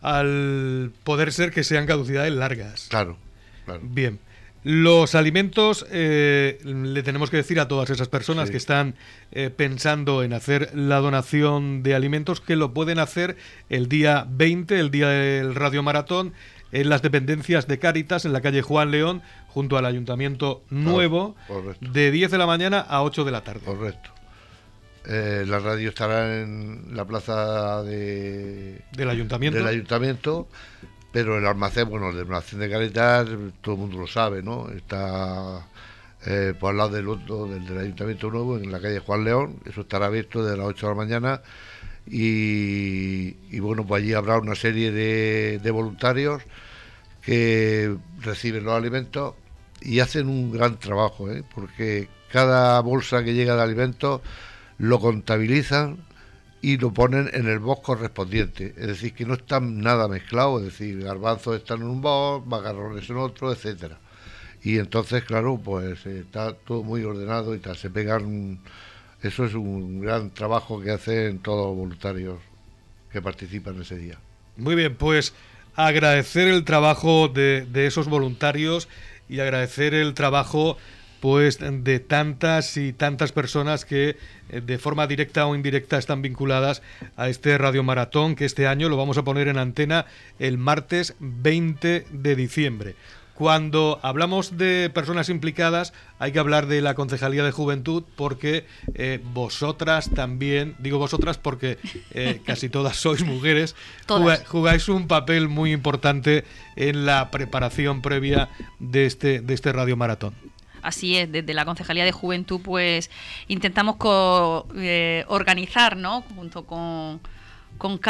Al poder ser que sean caducidades largas. Claro, claro. Bien. Los alimentos, eh, le tenemos que decir a todas esas personas Sí. que están eh, pensando en hacer la donación de alimentos que lo pueden hacer el día 20, el día del Radio Maratón, en las dependencias de Cáritas, en la calle Juan León, junto al Ayuntamiento Nuevo, correcto. de 10 de la mañana a 8 de la tarde. Correcto. Eh, la radio estará en la plaza de, Del Ayuntamiento. del ayuntamiento, pero el almacén, bueno, el almacén de Caritas, todo el mundo lo sabe, ¿no? Está eh, por al lado del otro, del, ayuntamiento nuevo, en la calle Juan León, eso estará abierto desde las 8 de la mañana y, y bueno, pues allí habrá una serie de, de voluntarios que reciben los alimentos y hacen un gran trabajo, ¿eh? porque cada bolsa que llega de alimentos lo contabilizan y lo ponen en el box correspondiente. Es decir, que no están nada mezclados, es decir, garbanzos están en un box, macarrones en otro, etcétera. Y entonces, claro, pues eh, está todo muy ordenado y tal, se pegan... Eso es un gran trabajo que hacen todos los voluntarios que participan ese día. Muy bien, pues agradecer el trabajo de, de esos voluntarios y agradecer el trabajo pues de tantas y tantas personas que eh, de forma directa o indirecta están vinculadas a este Radio Maratón que este año lo vamos a poner en antena el martes 20 de diciembre. Cuando hablamos de personas implicadas, hay que hablar de la Concejalía de Juventud porque eh, vosotras también, digo vosotras porque eh, casi todas sois mujeres, Todas. jugáis un papel muy importante en la preparación previa de este, de este Radio Maratón. Así es, desde la Concejalía de Juventud pues intentamos eh, organizar, ¿no? Junto con, con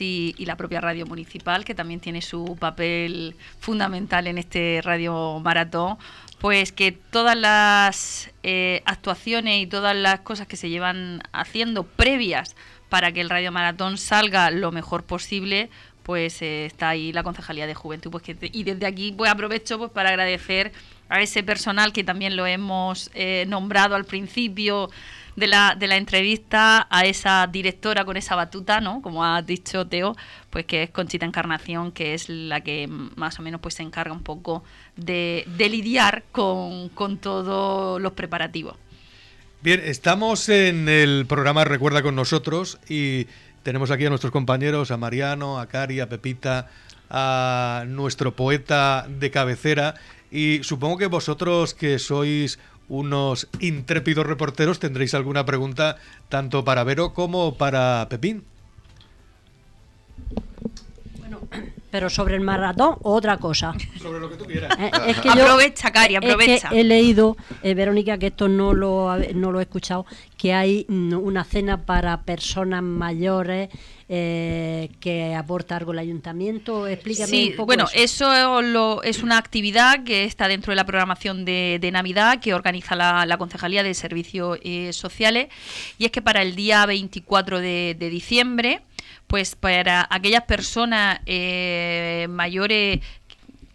y, la propia radio municipal, que también tiene su papel fundamental en este radio maratón, pues que todas las eh, actuaciones y todas las cosas que se llevan haciendo previas para que el radio maratón salga lo mejor posible, pues eh, está ahí la Concejalía de Juventud. Pues y desde aquí pues aprovecho pues para agradecer a ese personal que también lo hemos eh, nombrado al principio de la, de la entrevista, a esa directora con esa batuta, ¿no? Como ha dicho Teo, pues que es Conchita Encarnación, que es la que más o menos pues se encarga un poco de, de lidiar con, con todos los preparativos. Bien, estamos en el programa Recuerda con nosotros y tenemos aquí a nuestros compañeros, a Mariano, a Cari, a Pepita, a nuestro poeta de cabecera y supongo que vosotros que sois unos intrépidos reporteros tendréis alguna pregunta tanto para Vero como para Pepín. Pero sobre el maratón, otra cosa. Sobre lo que tú quieras. Eh, es que yo- Aprovecha, Cari, es que aprovecha. he leído, eh, Verónica, que esto no lo, no lo he escuchado, que hay mm, una cena para personas mayores eh, que aporta algo el ayuntamiento. Explícame Sí, un poco bueno, eso. eso, lo- es una actividad que está dentro de la programación de, de Navidad que organiza la, la Concejalía de Servicios eh, Sociales y es que para el día 24 de, de diciembre, pues para aquellas personas eh, mayores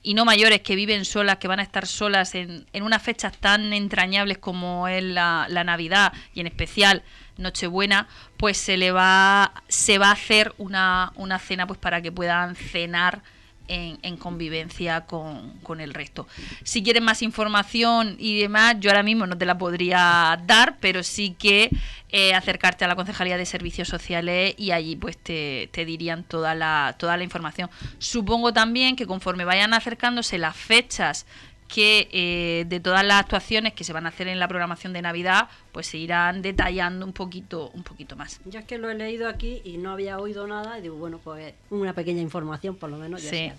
y no mayores que viven solas, que van a estar solas en, en unas fechas tan entrañables como es la, la Navidad y en especial Nochebuena, pues se le va, se va a hacer una, una cena pues para que puedan cenar en, en convivencia con, con el resto. Si quieren más información y demás, yo ahora mismo no te la podría dar, pero sí que eh, acercarte a la Concejalía de Servicios Sociales y allí pues te, te dirían toda la, toda la información. Supongo también que conforme vayan acercándose las fechas que eh, de todas las actuaciones que se van a hacer en la programación de Navidad, pues se irán detallando un poquito, un poquito más. Yo es que lo he leído aquí y no había oído nada y digo, bueno, pues una pequeña información por lo menos. Ya Sí. sea.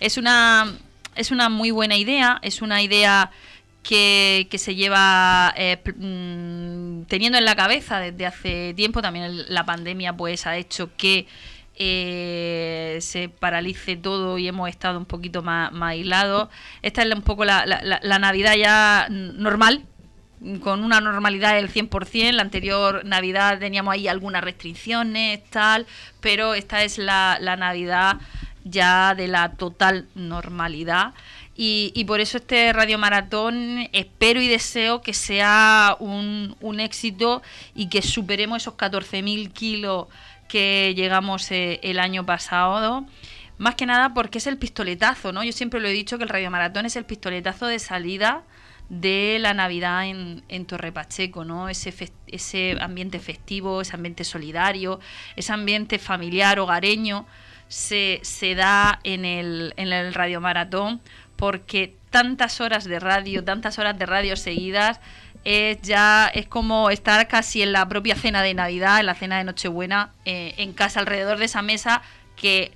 Es una, es una muy buena idea, es una idea que, que se lleva eh, mm, teniendo en la cabeza desde hace tiempo. También el- la pandemia pues ha hecho que eh, se paralice todo y hemos estado un poquito más, más aislados. Esta es un poco la, la- la- Navidad ya normal, con una normalidad del 100%. La anterior Navidad teníamos ahí algunas restricciones, tal, pero esta es la, la Navidad ya de la total normalidad. Y, y por eso este Radio Maratón espero y deseo que sea un, un éxito y que superemos esos 14.000 kilos que llegamos eh, el año pasado. Más que nada porque es el pistoletazo, ¿no? Yo siempre lo he dicho que el Radio Maratón es el pistoletazo de salida de la Navidad en, en Torre Pacheco, ¿no? Ese, ese ambiente festivo, ese ambiente solidario, ese ambiente familiar, hogareño, se, se da en el, en el Radio Maratón porque tantas horas de radio, tantas horas de radio seguidas, es ya es como estar casi en la propia cena de Navidad, en la cena de Nochebuena, eh, en casa alrededor de esa mesa que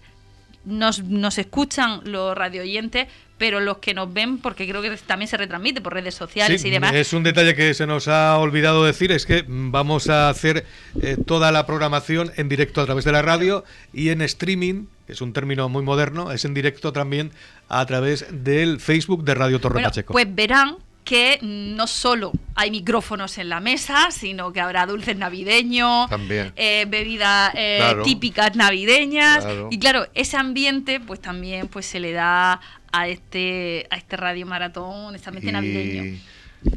nos, nos escuchan los radio oyentes, pero los que nos ven, porque creo que también se retransmite por redes sociales Sí, y demás. Es un detalle que se nos ha olvidado decir, es que vamos a hacer eh, toda la programación en directo a través de la radio y en streaming, que es un término muy moderno, es en directo también a través del Facebook de Radio Torre Bueno, Pacheco. pues verán que no solo hay micrófonos en la mesa, sino que habrá dulces navideños, eh, bebidas eh, Claro. típicas navideñas Claro. y claro, ese ambiente pues también pues se le da a este a este radio maratón, este ambiente navideño.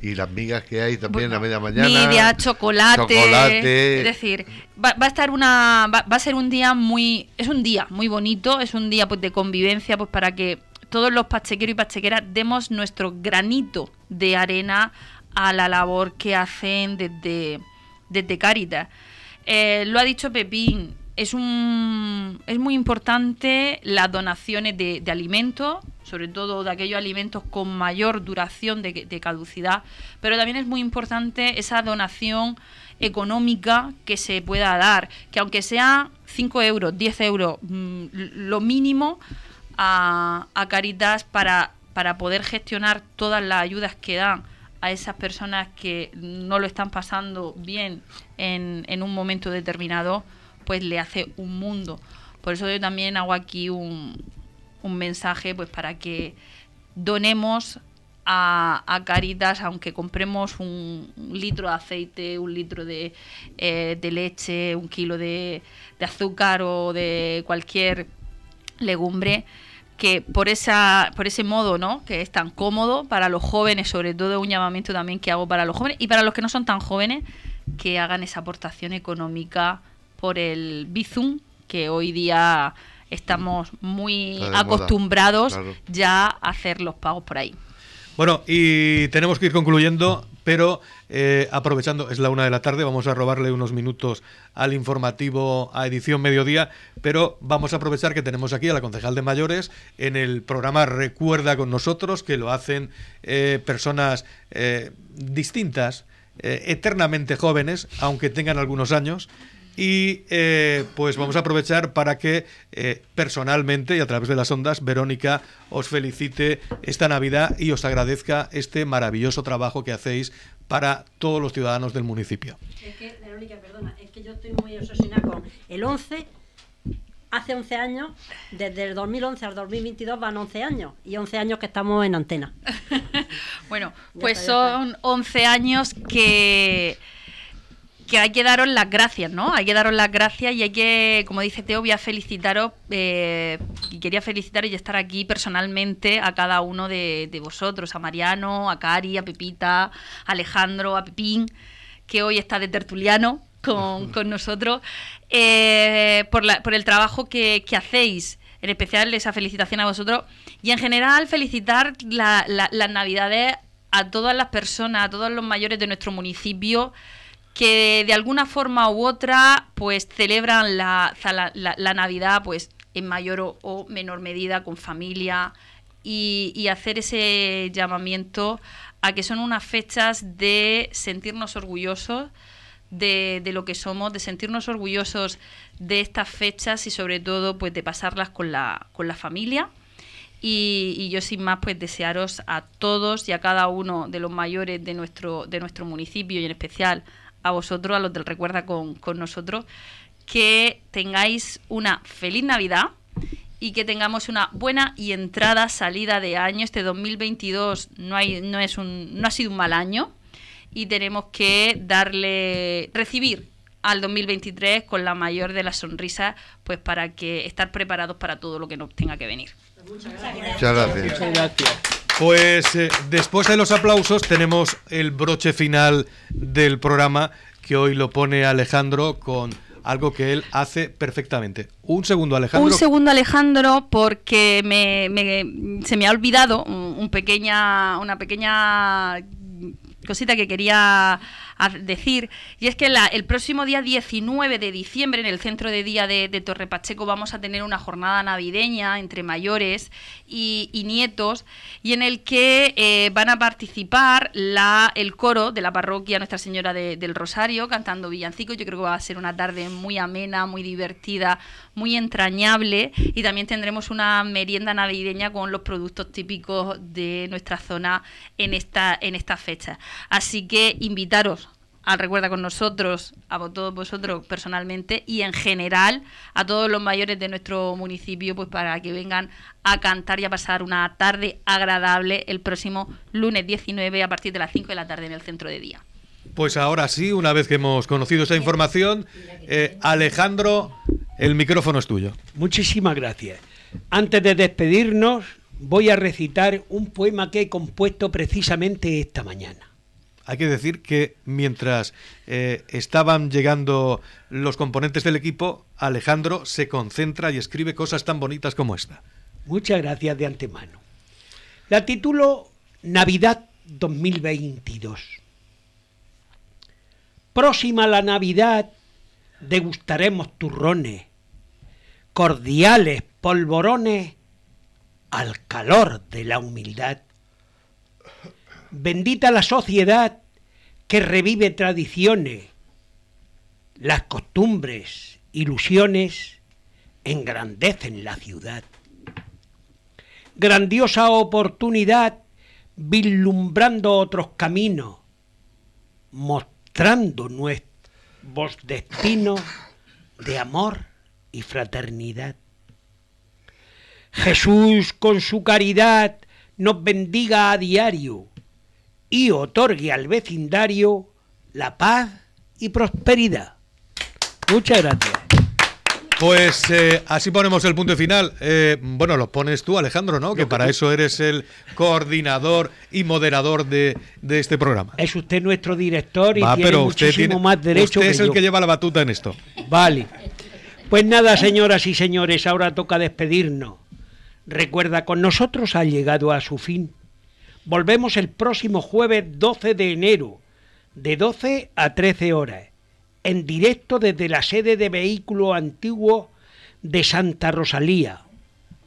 y, las migas que hay también Bueno, a media mañana. Media, chocolate, chocolate. Es decir, va, va a estar una. Va, va a ser un día muy. Es un día muy bonito, es un día pues de convivencia, pues para que todos los pachequeros y pachequeras demos nuestro granito de arena a la labor que hacen desde, desde Cáritas. Eh, lo ha dicho Pepín, es, un, es muy importante las donaciones de, de alimentos, sobre todo de aquellos alimentos con mayor duración de, de caducidad, pero también es muy importante esa donación económica que se pueda dar, que aunque sea 5 euros, 10 euros, mm, lo mínimo a, a Caritas para, para poder gestionar todas las ayudas que dan a esas personas que no lo están pasando bien en, en un momento determinado, pues le hace un mundo. Por eso yo también hago aquí un, un mensaje pues para que donemos a, Caritas, aunque compremos un, un litro de aceite, un litro de, eh, de leche, un kilo de, de azúcar o de cualquier legumbre, que por esa por ese modo no que es tan cómodo para los jóvenes sobre todo un llamamiento también que hago para los jóvenes y para los que no son tan jóvenes que hagan esa aportación económica por el Bizum que hoy día estamos muy moda, acostumbrados claro. ya a hacer los pagos por ahí. Bueno, y tenemos que ir concluyendo, pero eh, aprovechando, es la una de la tarde, vamos a robarle unos minutos al informativo a edición mediodía, pero vamos a aprovechar que tenemos aquí a la concejal de mayores en el programa Recuerda con nosotros, que lo hacen eh, personas eh, distintas, eternamente jóvenes, aunque tengan algunos años. Y eh, pues vamos a aprovechar para que eh, personalmente y a través de las ondas, Verónica os felicite esta Navidad y os agradezca este maravilloso trabajo que hacéis para todos los ciudadanos del municipio. Es que, Verónica, perdona, es que yo estoy muy obsesionada con el 11. Hace 11 años, desde el 2011 al 2022 van 11 años y 11 años que estamos en antena. Bueno, pues son 11 años que que hay que daros las gracias, ¿no? Hay que daros las gracias y hay que, como dice Teo, voy a felicitaros eh, y quería felicitaros y estar aquí personalmente a cada uno de, de vosotros, a Mariano, a Cari, a Pepita, a Alejandro, a Pepín, que hoy está de tertuliano con, con nosotros, eh, por, la- por el trabajo que, que hacéis. En especial esa felicitación a vosotros y en general felicitar la- la- las navidades a todas las personas, a todos los mayores de nuestro municipio que de alguna forma u otra pues celebran la, la- Navidad pues en mayor o, menor medida con familia y, y hacer ese llamamiento a que son unas fechas de sentirnos orgullosos de, de lo que somos, de sentirnos orgullosos de estas fechas y sobre todo pues de pasarlas con la, con la familia. Y, y yo sin más pues desearos a todos y a cada uno de los mayores de nuestro, de nuestro municipio y en especial a vosotros, a los del Recuerda con, con nosotros, que tengáis una feliz Navidad y que tengamos una buena y entrada, salida de año. Este 2022 no, hay, no, es un, no ha sido un mal año y tenemos que darle, recibir al 2023 con la mayor de las sonrisas, pues para que estar preparados para todo lo que nos tenga que venir. Muchas gracias. Pues eh, después de los aplausos tenemos el broche final del programa que hoy lo pone Alejandro con algo que él hace perfectamente. Un segundo, Alejandro. Un segundo, Alejandro, porque me, se me ha olvidado un pequeña, una pequeña cosita que quería ha- decir, y es que el próximo día 19 de diciembre en el centro de día de, de Torre Pacheco vamos a tener una jornada navideña entre mayores y, nietos, y en el que eh, van a participar el coro de la parroquia Nuestra Señora de- del Rosario cantando villancicos. Yo creo que va a ser una tarde muy amena, muy divertida, muy entrañable, y también tendremos una merienda navideña con los productos típicos de nuestra zona en esta, en esta fecha. Así que invitaros al Recuerda con nosotros, a todos vosotros personalmente y en general a todos los mayores de nuestro municipio, pues para que vengan a cantar y a pasar una tarde agradable el próximo lunes 19 a partir de las 5 de la tarde en el centro de día. Pues ahora sí, una vez que hemos conocido esa información, eh, Alejandro, el micrófono es tuyo. Muchísimas gracias. Antes de despedirnos, voy a recitar un poema que he compuesto precisamente esta mañana. Hay que decir que mientras eh, estaban llegando los componentes del equipo, Alejandro se concentra y escribe cosas tan bonitas como esta. Muchas gracias de antemano. La titulo Navidad 2022. Próxima la Navidad, degustaremos turrones, cordiales polvorones al calor de la humildad. Bendita la sociedad que revive tradiciones, las costumbres, ilusiones engrandecen la ciudad. Grandiosa oportunidad vislumbrando otros caminos, mostrando nuestros destinos de amor y fraternidad. Jesús con su caridad nos bendiga a diario y otorgue al vecindario la paz y prosperidad. Muchas gracias. Pues eh, así ponemos el punto final. Eh, bueno, lo pones tú, Alejandro, ¿no? Que para eso eres el coordinador y moderador de, de este programa. Es usted nuestro director y Va, tiene pero usted muchísimo tiene- más derecho usted que es el yo. que lleva la batuta en esto. Vale. Pues nada, señoras y señores, ahora toca despedirnos. Recuerda, con nosotros ha llegado a su fin. Volvemos el próximo jueves 12 de enero, de 12 a 13 horas, en directo desde la sede de vehículo antiguo de Santa Rosalía.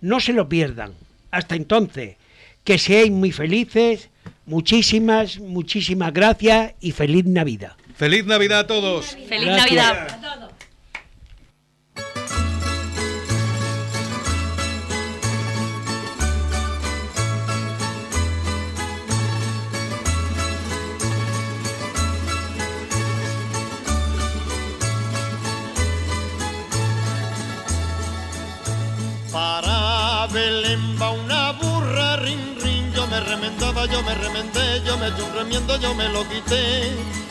No se lo pierdan. Hasta entonces, que seáis muy felices. Muchísimas, muchísimas gracias y feliz Navidad. ¡Feliz Navidad a todos! ¡Feliz Gracias. Navidad! Para yo me remendé, yo me eché un remiendo, yo me lo quité.